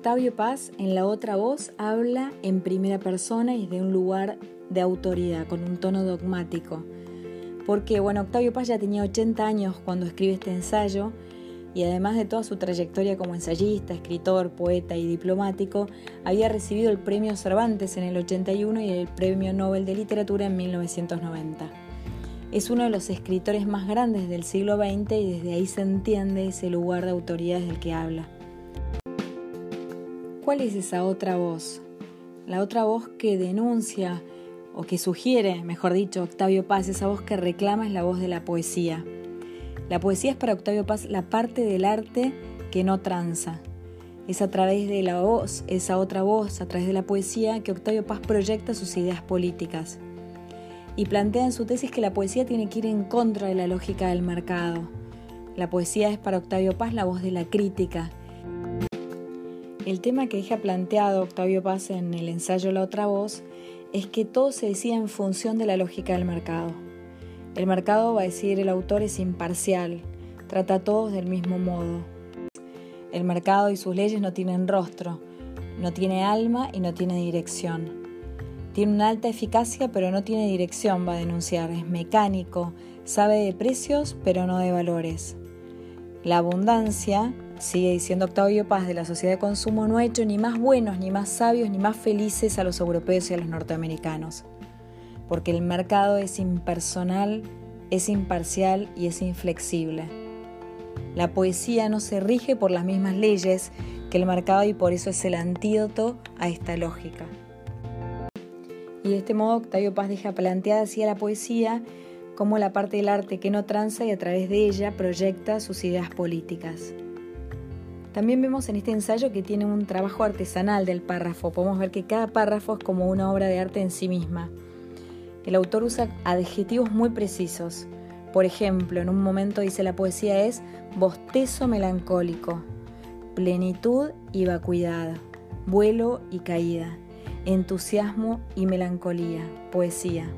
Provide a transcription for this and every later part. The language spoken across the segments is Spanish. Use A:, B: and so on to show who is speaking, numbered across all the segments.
A: Octavio Paz en la otra voz habla en primera persona y de un lugar de autoridad, con un tono dogmático. Porque, bueno, Octavio Paz ya tenía 80 años cuando escribe este ensayo y además de toda su trayectoria como ensayista, escritor, poeta y diplomático, había recibido el premio Cervantes en el 81 y el premio Nobel de Literatura en 1990. Es uno de los escritores más grandes del siglo XX y desde ahí se entiende ese lugar de autoridad del que habla. ¿Cuál es esa otra voz? La otra voz que denuncia o que sugiere, mejor dicho, Octavio Paz, esa voz que reclama es la voz de la poesía. La poesía es para Octavio Paz la parte del arte que no tranza. Es a través de la voz, esa otra voz, a través de la poesía, que Octavio Paz proyecta sus ideas políticas. Y plantea en su tesis que la poesía tiene que ir en contra de la lógica del mercado. La poesía es para Octavio Paz la voz de la crítica, el tema que deja planteado Octavio Paz en el ensayo La otra voz es que todo se decía en función de la lógica del mercado. El mercado, va a decir el autor, es imparcial, trata a todos del mismo modo. El mercado y sus leyes no tienen rostro, no tiene alma y no tiene dirección. Tiene una alta eficacia pero no tiene dirección, va a denunciar. Es mecánico, sabe de precios pero no de valores. La abundancia Sigue diciendo Octavio Paz de la sociedad de consumo no ha hecho ni más buenos, ni más sabios, ni más felices a los europeos y a los norteamericanos. Porque el mercado es impersonal, es imparcial y es inflexible. La poesía no se rige por las mismas leyes que el mercado y por eso es el antídoto a esta lógica. Y de este modo Octavio Paz deja planteada así a la poesía como la parte del arte que no tranza y a través de ella proyecta sus ideas políticas. También vemos en este ensayo que tiene un trabajo artesanal del párrafo. Podemos ver que cada párrafo es como una obra de arte en sí misma. El autor usa adjetivos muy precisos. Por ejemplo, en un momento dice la poesía es bostezo melancólico, plenitud y vacuidad, vuelo y caída, entusiasmo y melancolía, poesía.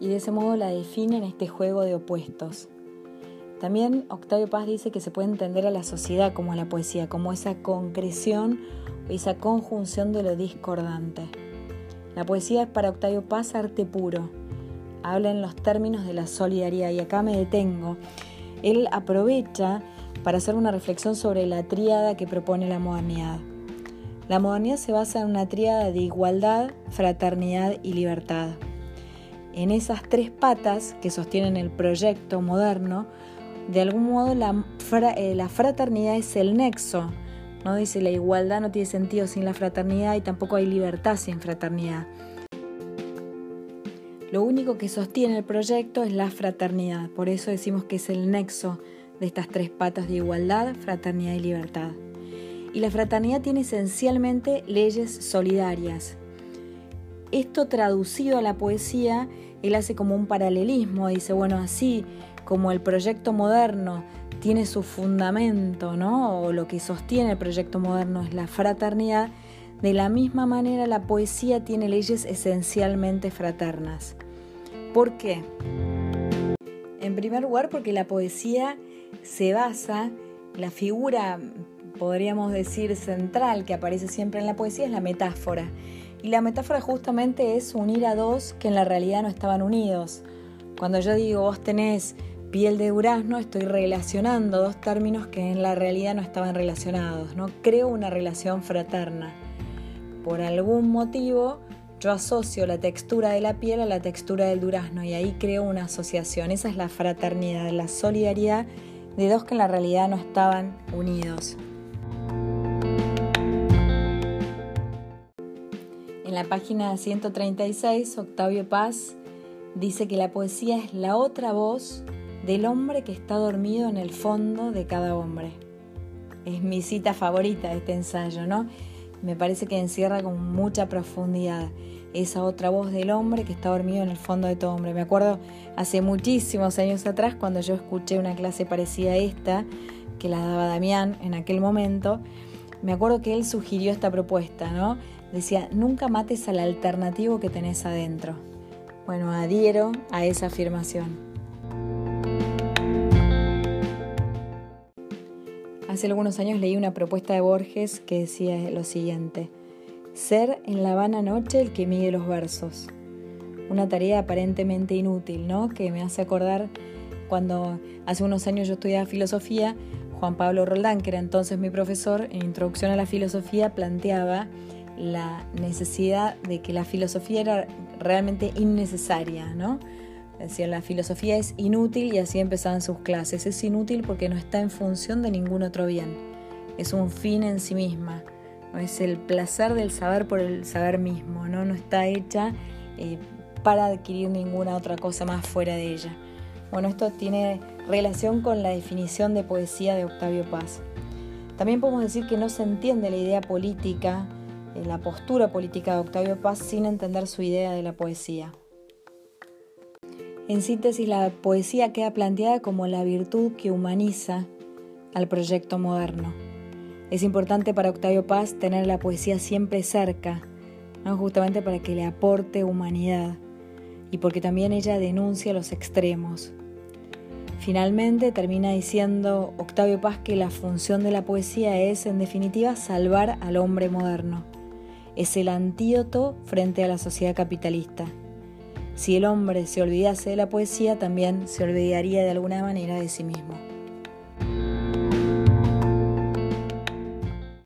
A: Y de ese modo la define en este juego de opuestos. También Octavio Paz dice que se puede entender a la sociedad como a la poesía, como esa concreción esa conjunción de lo discordante. La poesía es para Octavio Paz arte puro. Habla en los términos de la solidaridad y acá me detengo. Él aprovecha para hacer una reflexión sobre la tríada que propone la modernidad. La modernidad se basa en una tríada de igualdad, fraternidad y libertad. En esas tres patas que sostienen el proyecto moderno, de algún modo la, eh, la fraternidad es el nexo. ¿no? Dice la igualdad no tiene sentido sin la fraternidad y tampoco hay libertad sin fraternidad. Lo único que sostiene el proyecto es la fraternidad, por eso decimos que es el nexo de estas tres patas de igualdad, fraternidad y libertad. Y la fraternidad tiene esencialmente leyes solidarias. Esto traducido a la poesía, él hace como un paralelismo, dice, bueno, así como el proyecto moderno tiene su fundamento, ¿no? O lo que sostiene el proyecto moderno es la fraternidad, de la misma manera la poesía tiene leyes esencialmente fraternas. ¿Por qué? En primer lugar, porque la poesía se basa, la figura, podríamos decir, central que aparece siempre en la poesía es la metáfora. Y la metáfora justamente es unir a dos que en la realidad no estaban unidos. Cuando yo digo, vos tenés piel de durazno estoy relacionando dos términos que en la realidad no estaban relacionados, ¿no? Creo una relación fraterna. Por algún motivo yo asocio la textura de la piel a la textura del durazno y ahí creo una asociación. Esa es la fraternidad, la solidaridad de dos que en la realidad no estaban unidos. En la página 136, Octavio Paz dice que la poesía es la otra voz del hombre que está dormido en el fondo de cada hombre. Es mi cita favorita de este ensayo, ¿no? Me parece que encierra con mucha profundidad esa otra voz del hombre que está dormido en el fondo de todo hombre. Me acuerdo hace muchísimos años atrás cuando yo escuché una clase parecida a esta, que la daba Damián en aquel momento, me acuerdo que él sugirió esta propuesta, ¿no? Decía, nunca mates al alternativo que tenés adentro. Bueno, adhiero a esa afirmación. Hace algunos años leí una propuesta de Borges que decía lo siguiente, ser en la vana noche el que mide los versos. Una tarea aparentemente inútil, ¿no? Que me hace acordar cuando hace unos años yo estudiaba filosofía, Juan Pablo Roldán, que era entonces mi profesor, en Introducción a la Filosofía planteaba la necesidad de que la filosofía era realmente innecesaria, ¿no? Decía, la filosofía es inútil y así empezaban sus clases. Es inútil porque no está en función de ningún otro bien. Es un fin en sí misma. Es el placer del saber por el saber mismo. No, no está hecha eh, para adquirir ninguna otra cosa más fuera de ella. Bueno, esto tiene relación con la definición de poesía de Octavio Paz. También podemos decir que no se entiende la idea política, la postura política de Octavio Paz sin entender su idea de la poesía. En síntesis, la poesía queda planteada como la virtud que humaniza al proyecto moderno. Es importante para Octavio Paz tener la poesía siempre cerca, ¿no? justamente para que le aporte humanidad y porque también ella denuncia los extremos. Finalmente termina diciendo Octavio Paz que la función de la poesía es, en definitiva, salvar al hombre moderno. Es el antídoto frente a la sociedad capitalista. Si el hombre se olvidase de la poesía, también se olvidaría de alguna manera de sí mismo.